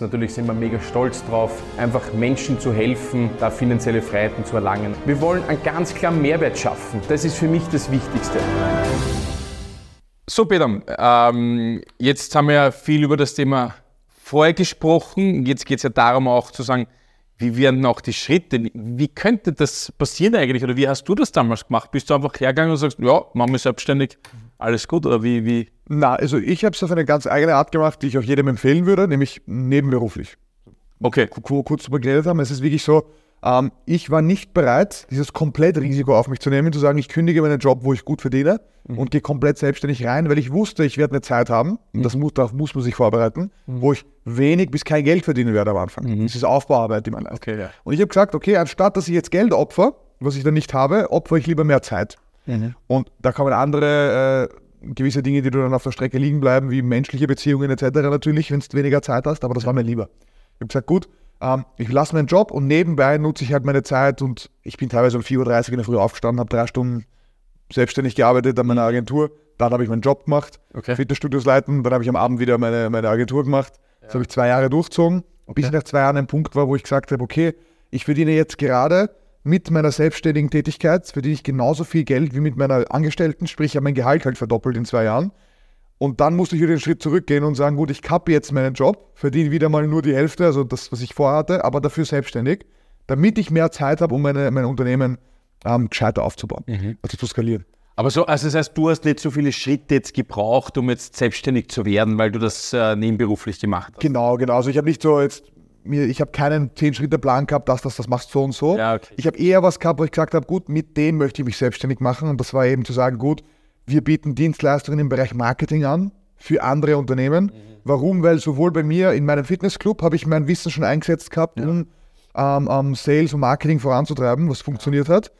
Natürlich sind wir mega stolz drauf, einfach Menschen zu helfen, da finanzielle Freiheiten zu erlangen. Wir wollen einen ganz klaren Mehrwert schaffen. Das ist für mich das Wichtigste. So, Peter, ähm, jetzt haben wir ja viel über das Thema vorher gesprochen. Jetzt geht es ja darum auch zu sagen, wie werden auch die Schritte? Wie könnte das passieren eigentlich? Oder wie hast du das damals gemacht? Bist du einfach hergegangen und sagst, ja, machen wir selbstständig, alles gut? Oder wie? wie? Na, also ich habe es auf eine ganz eigene Art gemacht, die ich auch jedem empfehlen würde, nämlich nebenberuflich. Okay. Kurz zu begleitet haben. Es ist wirklich so, ähm, ich war nicht bereit, dieses komplette Risiko auf mich zu nehmen, zu sagen, ich kündige meinen Job, wo ich gut verdiene mhm. und gehe komplett selbstständig rein, weil ich wusste, ich werde eine Zeit haben, mhm. das muss, darauf muss man sich vorbereiten, mhm. wo ich wenig bis kein Geld verdienen werde am Anfang. Mhm. Das ist Aufbauarbeit, die man leistet. Okay, ja. Und ich habe gesagt, okay, anstatt dass ich jetzt Geld opfer, was ich dann nicht habe, opfer ich lieber mehr Zeit. Mhm. Und da kommen andere äh, gewisse Dinge, die du dann auf der Strecke liegen bleiben, wie menschliche Beziehungen etc. natürlich, wenn du weniger Zeit hast, aber das war mir lieber. Ich habe gesagt, gut, ähm, ich lasse meinen Job und nebenbei nutze ich halt meine Zeit und ich bin teilweise um 4.30 Uhr in der Früh aufgestanden, habe drei Stunden selbstständig gearbeitet an meiner Agentur. Dann habe ich meinen Job gemacht, okay. Fitnessstudios leiten. Dann habe ich am Abend wieder meine, meine Agentur gemacht. Ja. Das habe ich zwei Jahre durchgezogen, okay. bis ich nach zwei Jahren ein Punkt war, wo ich gesagt habe, okay, ich verdiene jetzt gerade mit meiner selbstständigen Tätigkeit, verdiene ich genauso viel Geld wie mit meiner Angestellten, sprich ich habe mein Gehalt halt verdoppelt in zwei Jahren. Und dann musste ich wieder den Schritt zurückgehen und sagen, gut, ich kappe jetzt meinen Job, verdiene wieder mal nur die Hälfte, also das, was ich vorhatte, aber dafür selbstständig, damit ich mehr Zeit habe, um meine, mein Unternehmen ähm, gescheiter aufzubauen, mhm. also zu skalieren. Aber so, also das heißt, du hast nicht so viele Schritte jetzt gebraucht, um jetzt selbstständig zu werden, weil du das äh, nebenberuflich gemacht hast. Genau, genau. Also ich habe nicht so jetzt mir, ich habe keinen 10-Schritte-Plan gehabt, dass das, das machst so und so. Ja, okay. Ich habe eher was gehabt, wo ich gesagt habe, gut, mit dem möchte ich mich selbstständig machen. Und das war eben zu sagen, gut, wir bieten Dienstleistungen im Bereich Marketing an für andere Unternehmen. Mhm. Warum? Weil sowohl bei mir in meinem Fitnessclub habe ich mein Wissen schon eingesetzt gehabt, ja. um ähm, um Sales und Marketing voranzutreiben, was funktioniert hat.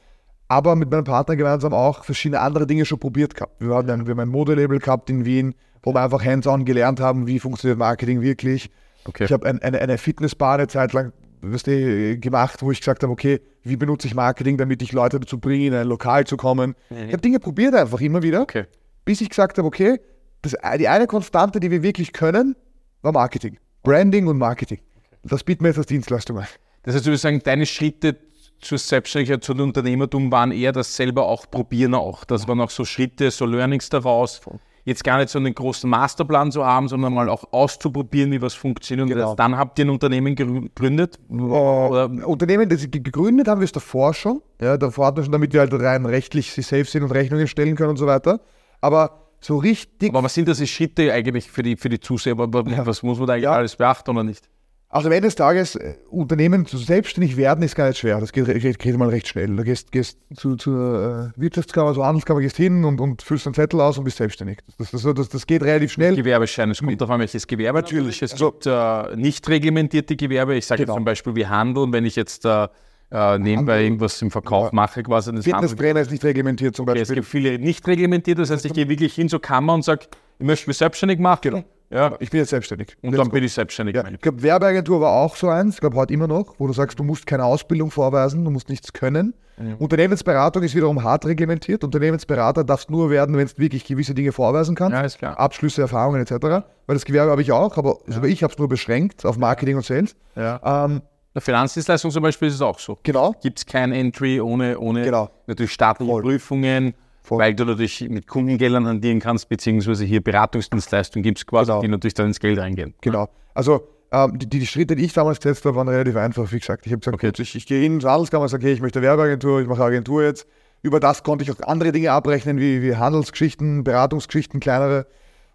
Aber mit meinem Partner gemeinsam auch verschiedene andere Dinge schon probiert gehabt. Wir, haben ein, wir haben ein Modelabel gehabt in Wien, wo wir einfach hands-on gelernt haben, wie funktioniert Marketing wirklich. Okay. Ich habe ein, eine, eine Fitnessbar eine Zeit lang weißt du, gemacht, wo ich gesagt habe, okay, wie benutze ich Marketing, damit ich Leute dazu bringe, in ein Lokal zu kommen. Mhm. Ich habe Dinge probiert einfach immer wieder, okay. bis ich gesagt habe, okay, das, die eine Konstante, die wir wirklich können, war Marketing. Branding und Marketing. Das bieten wir jetzt als Dienstleistung an. Das heißt, du würdest sagen, deine Schritte zur Selbstständigkeit, zum Unternehmertum waren eher das selber auch probieren auch. Das waren auch so Schritte, so Learnings daraus. Jetzt gar nicht so einen großen Masterplan zu haben, sondern mal auch auszuprobieren, wie was funktioniert. Genau. dann habt ihr ein Unternehmen gegründet? Oder? Unternehmen, das gegründet haben wir es davor schon. Ja, davor hatten wir schon, damit wir halt rein rechtlich safe sind und Rechnungen stellen können und so weiter. Aber so richtig. Aber was sind das die Schritte eigentlich für die, für die Zuseher? Was muss man da eigentlich ja. alles beachten oder nicht? Also am Ende des Tages, äh, Unternehmen zu selbstständig werden, ist gar nicht schwer. Das geht, geht mal recht schnell. Du gehst, gehst zu, zur äh, Wirtschaftskammer, zur Handelskammer, gehst hin und, und füllst einen Zettel aus und bist selbstständig. Das, das, das, das geht relativ schnell. Gewerbeschein, es kommt darauf welches Gewerbe. Natürlich. Es gibt äh, nicht reglementierte Gewerbe. Ich sage genau. zum Beispiel wie Handel. Und wenn ich jetzt äh, äh, nebenbei irgendwas im Verkauf ja. mache quasi. Fitnesstrainer ist nicht reglementiert zum Beispiel. Okay, es gibt viele nicht reglementiert, das heißt, ich gehe wirklich hin zur Kammer und sage, ich möchte mich selbstständig machen. Genau. Ja. Ich bin jetzt selbstständig. Und dann bin ich selbstständig. Ja. Ich glaube, Werbeagentur war auch so eins, ich glaube heute immer noch, wo du sagst, du musst keine Ausbildung vorweisen, du musst nichts können. Mhm. Unternehmensberatung ist wiederum hart reglementiert. Unternehmensberater darfst nur werden, wenn du wirklich gewisse Dinge vorweisen kannst. Ja, ist klar. Abschlüsse, Erfahrungen etc. Weil das Gewerbe habe ich auch, aber, ja. aber ich habe es nur beschränkt auf Marketing und Sales. Ja. Ähm, der Finanzdienstleistung zum Beispiel ist es auch so. Genau. Gibt es kein Entry ohne, ohne genau. natürlich staatliche Voll. Prüfungen, Voll. weil du natürlich mit Kundengeldern hantieren kannst, beziehungsweise hier Beratungsdienstleistungen gibt es quasi, genau. die natürlich dann ins Geld reingehen. Genau. Also ähm, die, die, Schritte, die ich damals gesetzt habe, waren relativ einfach. Wie gesagt, ich habe gesagt, okay. ich, ich gehe hin Handelskammer sage, okay, ich möchte Werbeagentur, ich mache Agentur jetzt. Über das konnte ich auch andere Dinge abrechnen, wie, wie Handelsgeschichten, Beratungsgeschichten, kleinere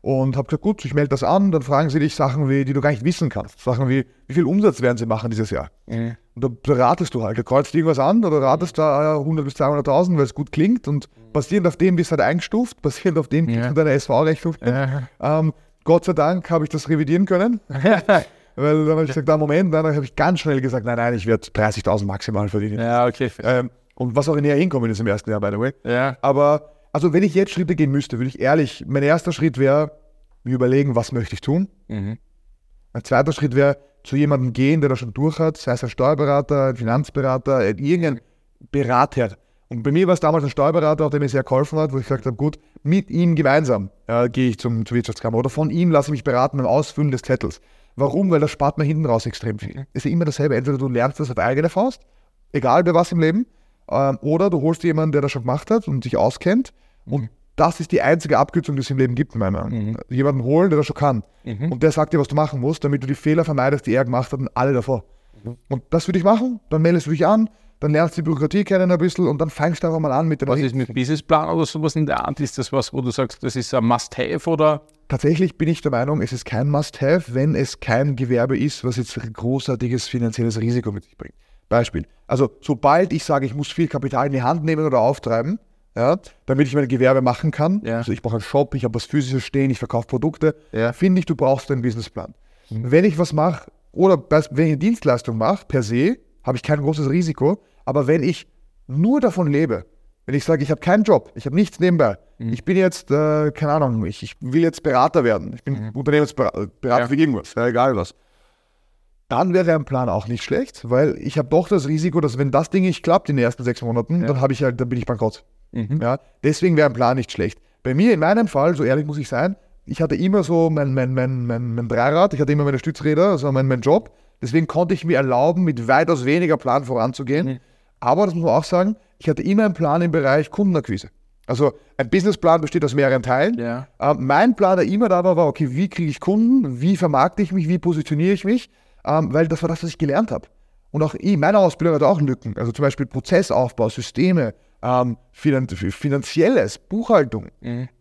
und habe gesagt, gut, ich melde das an, dann fragen sie dich Sachen, wie, die du gar nicht wissen kannst. Sachen wie, wie viel Umsatz werden sie machen dieses Jahr? Mhm. Und da, da ratest du halt, da kreuzt irgendwas an oder ratest da 100 bis 200.000, weil es gut klingt und basierend auf dem bist du halt eingestuft, basierend auf dem ja. du deine SV-Rechnung. Ähm, Gott sei Dank habe ich das revidieren können. weil dann habe ich gesagt, da Moment, dann habe ich ganz schnell gesagt, nein, nein, ich werde 30.000 maximal verdienen. Ja, okay. Ähm, und was auch näher hinkommen ist im ersten Jahr, by the way. Ja. Aber also wenn ich jetzt Schritte gehen müsste, würde ich ehrlich, mein erster Schritt wäre, mir überlegen, was möchte ich tun. Mhm. Ein zweiter Schritt wäre, zu jemandem gehen, der das schon durch hat, sei es ein Steuerberater, ein Finanzberater, irgendein Berater. Und bei mir war es damals ein Steuerberater, der mir sehr geholfen hat, wo ich gesagt habe, gut, mit ihm gemeinsam äh, gehe ich zum, zur Wirtschaftskammer oder von ihm lasse ich mich beraten beim Ausfüllen des Zettels. Warum? Weil das spart man hinten raus extrem viel. Ist ja immer dasselbe. Entweder du lernst das auf eigene Faust, egal bei was im Leben, ähm, oder du holst jemanden, der das schon gemacht hat und sich auskennt. Und das ist die einzige Abkürzung, die es im Leben gibt, in meiner Meinung. Mhm. Jemanden holen, der das schon kann. Und der sagt dir, was du machen musst, damit du die Fehler vermeidest, die er gemacht hat und alle davor. Mhm. Und das würde ich machen, dann meldest du dich an, dann lernst du die Bürokratie kennen ein bisschen und dann fängst du einfach mal an mit der Was ist mit Businessplan oder sowas in der Art? Ist das was, wo du sagst, das ist ein Must-Have oder? Tatsächlich bin ich der Meinung, es ist kein Must-Have, wenn es kein Gewerbe ist, was jetzt ein großartiges finanzielles Risiko mit sich bringt. Beispiel. Also sobald ich sage, ich muss viel Kapital in die Hand nehmen oder auftreiben, ja, damit ich mein Gewerbe machen kann, Ja. also ich brauche einen Shop, ich habe was Physisches stehen, ich verkaufe Produkte, Ja. finde ich, du brauchst einen Businessplan. Wenn ich was mache oder wenn ich eine Dienstleistung mache, per se, habe ich kein großes Risiko, aber wenn ich nur davon lebe, wenn ich sage, ich habe keinen Job, ich habe nichts nebenbei, ich bin jetzt, äh, keine Ahnung, ich, ich will jetzt Berater werden, ich bin Unternehmensberater Berater Ja. für irgendwas, ja, egal was, dann wäre ein Plan auch nicht schlecht, weil ich habe doch das Risiko, dass wenn das Ding nicht klappt in den ersten sechs Monaten, dann habe ich halt, dann bin ich bankrott. Ja, deswegen wäre ein Plan nicht schlecht. Bei mir, in meinem Fall, so ehrlich muss ich sein, ich hatte immer so mein, mein, mein, mein, mein Dreirad, ich hatte immer meine Stützräder, also mein, mein Job. Deswegen konnte ich mir erlauben, mit weitaus weniger Plan voranzugehen. Aber, das muss man auch sagen, ich hatte immer einen Plan im Bereich Kundenakquise. Also ein Businessplan besteht aus mehreren Teilen. Ja. Ähm, mein Plan, der immer da war, war, okay, wie kriege ich Kunden, wie vermarkte ich mich, wie positioniere ich mich, ähm, weil das war das, was ich gelernt habe. Und auch ich, meine Ausbildung hat auch Lücken. Also zum Beispiel Prozessaufbau, Systeme, ähm, finan finanzielles, Buchhaltung,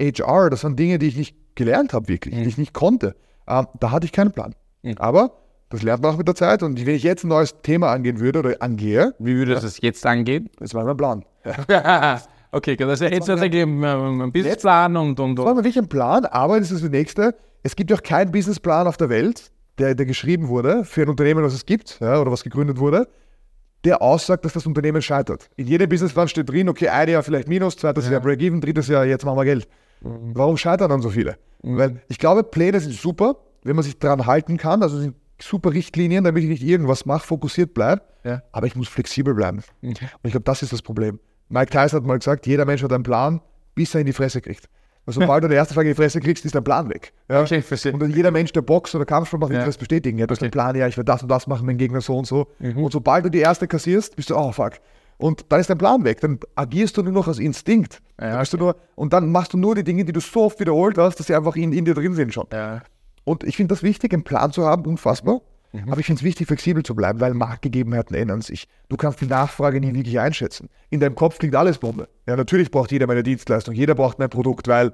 HR, das waren Dinge, die ich nicht gelernt habe wirklich, die ich nicht konnte. Ähm, da hatte ich keinen Plan. Aber das lernt man auch mit der Zeit. Und wenn ich jetzt ein neues Thema angehen würde oder angehe, Wie würde das jetzt angehen? das war mein Plan. okay, das ist jetzt tatsächlich ein, Businessplan und, und, Das war und. wirklich ein Plan, aber das ist das nächste. Es gibt ja auch keinen Businessplan auf der Welt, der, der geschrieben wurde für ein Unternehmen, was es gibt ja, oder was gegründet wurde, der aussagt, dass das Unternehmen scheitert. In jedem Businessplan steht drin, okay, ein Jahr vielleicht Minus, zweites Jahr Break-Even, drittes Jahr, jetzt machen wir Geld. Warum scheitern dann so viele? Weil ich glaube, Pläne sind super, wenn man sich daran halten kann, also sind super Richtlinien, damit ich nicht irgendwas mache, fokussiert bleibe, Ja. aber ich muss flexibel bleiben. Und ich glaube, das ist das Problem. Mike Tyson hat mal gesagt, jeder Mensch hat einen Plan, bis er in die Fresse kriegt. Und sobald du die erste Frage in die Fresse kriegst, ist dein Plan weg. Ja? Okay. Und dann jeder Mensch, der Box oder Kampfsport macht, wird Ja. das bestätigen. Ja, du hast einen Plan, ja, ich werde das und das machen, mein Gegner so und so. Mhm. Und sobald du die erste kassierst, bist du, oh fuck. Und dann ist dein Plan weg. Dann agierst du nur noch aus Instinkt. Ja, Dann bist du nur, und dann machst du nur die Dinge, die du so oft wiederholt hast, dass sie einfach in, in dir drin sind schon. Ja. Und ich finde das wichtig, einen Plan zu haben, unfassbar. Mhm. Aber ich finde es wichtig, flexibel zu bleiben, weil Marktgegebenheiten ändern sich. Du kannst die Nachfrage nie wirklich einschätzen. In deinem Kopf klingt alles Bombe. Ja, natürlich braucht jeder meine Dienstleistung, jeder braucht mein Produkt, weil,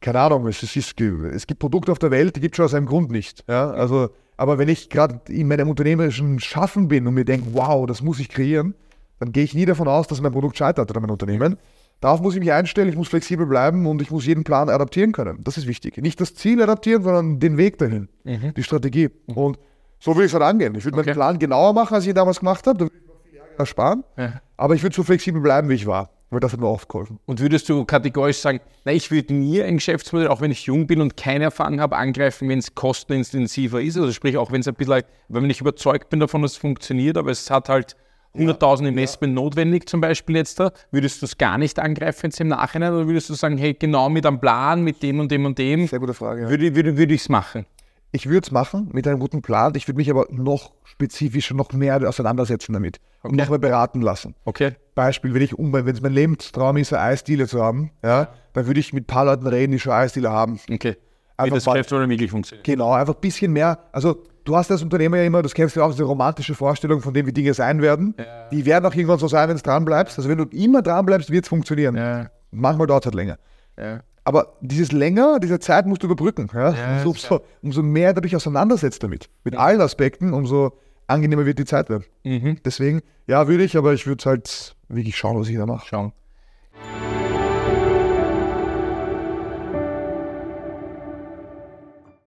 keine Ahnung, es, ist, es gibt Produkte auf der Welt, die gibt es schon aus einem Grund nicht. Ja, also, aber wenn ich gerade in meinem unternehmerischen Schaffen bin und mir denke, wow, das muss ich kreieren, dann gehe ich nie davon aus, dass mein Produkt scheitert oder mein Unternehmen. Darauf muss ich mich einstellen, ich muss flexibel bleiben und ich muss jeden Plan adaptieren können. Das ist wichtig. Nicht das Ziel adaptieren, sondern den Weg dahin, die Strategie. Und so will ich es halt angehen. Ich würde Okay. meinen Plan genauer machen, als ich ihn damals gemacht habe. Da würde ich noch viele Jahre ersparen. Ja. Aber ich würde so flexibel bleiben, wie ich war. Weil das hat mir oft geholfen. Und würdest du kategorisch sagen, na, ich würde nie ein Geschäftsmodell, auch wenn ich jung bin und keine Erfahrung habe, angreifen, wenn es kostenintensiver ist? Also sprich, auch wenn es ein bisschen, wenn ich überzeugt bin davon, dass es funktioniert, aber es hat halt 100.000 Investment notwendig zum Beispiel jetzt da, würdest du es gar nicht angreifen jetzt im Nachhinein oder würdest du sagen, hey, genau mit einem Plan, mit dem und dem und dem, Sehr gute Frage. Ja. würde, würde, würde ich es machen? Ich würde es machen mit einem guten Plan. Ich würde mich aber noch spezifischer, noch mehr auseinandersetzen damit. Und noch mehr beraten lassen. Okay? Beispiel, wenn ich um, wenn es mein Lebenstraum ist, eine Eisdiele zu haben, ja, dann würde ich mit ein paar Leuten reden, die schon Eisdiele haben. Okay. Wie Einfach das mal- Geschäftsmodell wirklich funktioniert. Genau, einfach ein bisschen mehr. Also, du hast als Unternehmer ja immer, das kennst du ja auch, diese romantische Vorstellung von dem, wie Dinge sein werden. Die werden auch irgendwann so sein, wenn du dran bleibst. Also, wenn du immer dran bleibst, wird es funktionieren. Ja. Manchmal dauert es halt länger. Ja. Aber dieses länger, diese Zeit musst du überbrücken. Ja? Ja, umso, umso, umso mehr du dich auseinandersetzt damit, mit allen Aspekten, umso angenehmer wird die Zeit werden. Mhm. Deswegen, ja, würde ich, aber ich würde halt wirklich schauen, was ich da mache. Schauen.